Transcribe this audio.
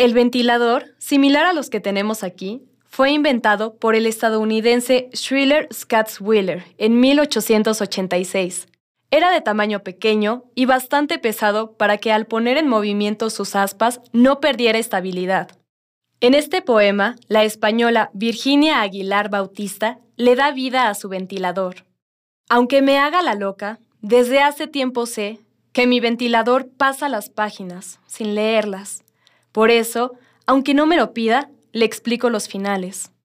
El ventilador, similar a los que tenemos aquí, fue inventado por el estadounidense Schiller Wheeler en 1886. Era de tamaño pequeño y bastante pesado para que al poner en movimiento sus aspas no perdiera estabilidad. En este poema, la española Virginia Aguilar Bautista le da vida a su ventilador. Aunque me haga la loca, desde hace tiempo sé que mi ventilador pasa las páginas sin leerlas por eso, aunque no me lo pida, le explico los finales.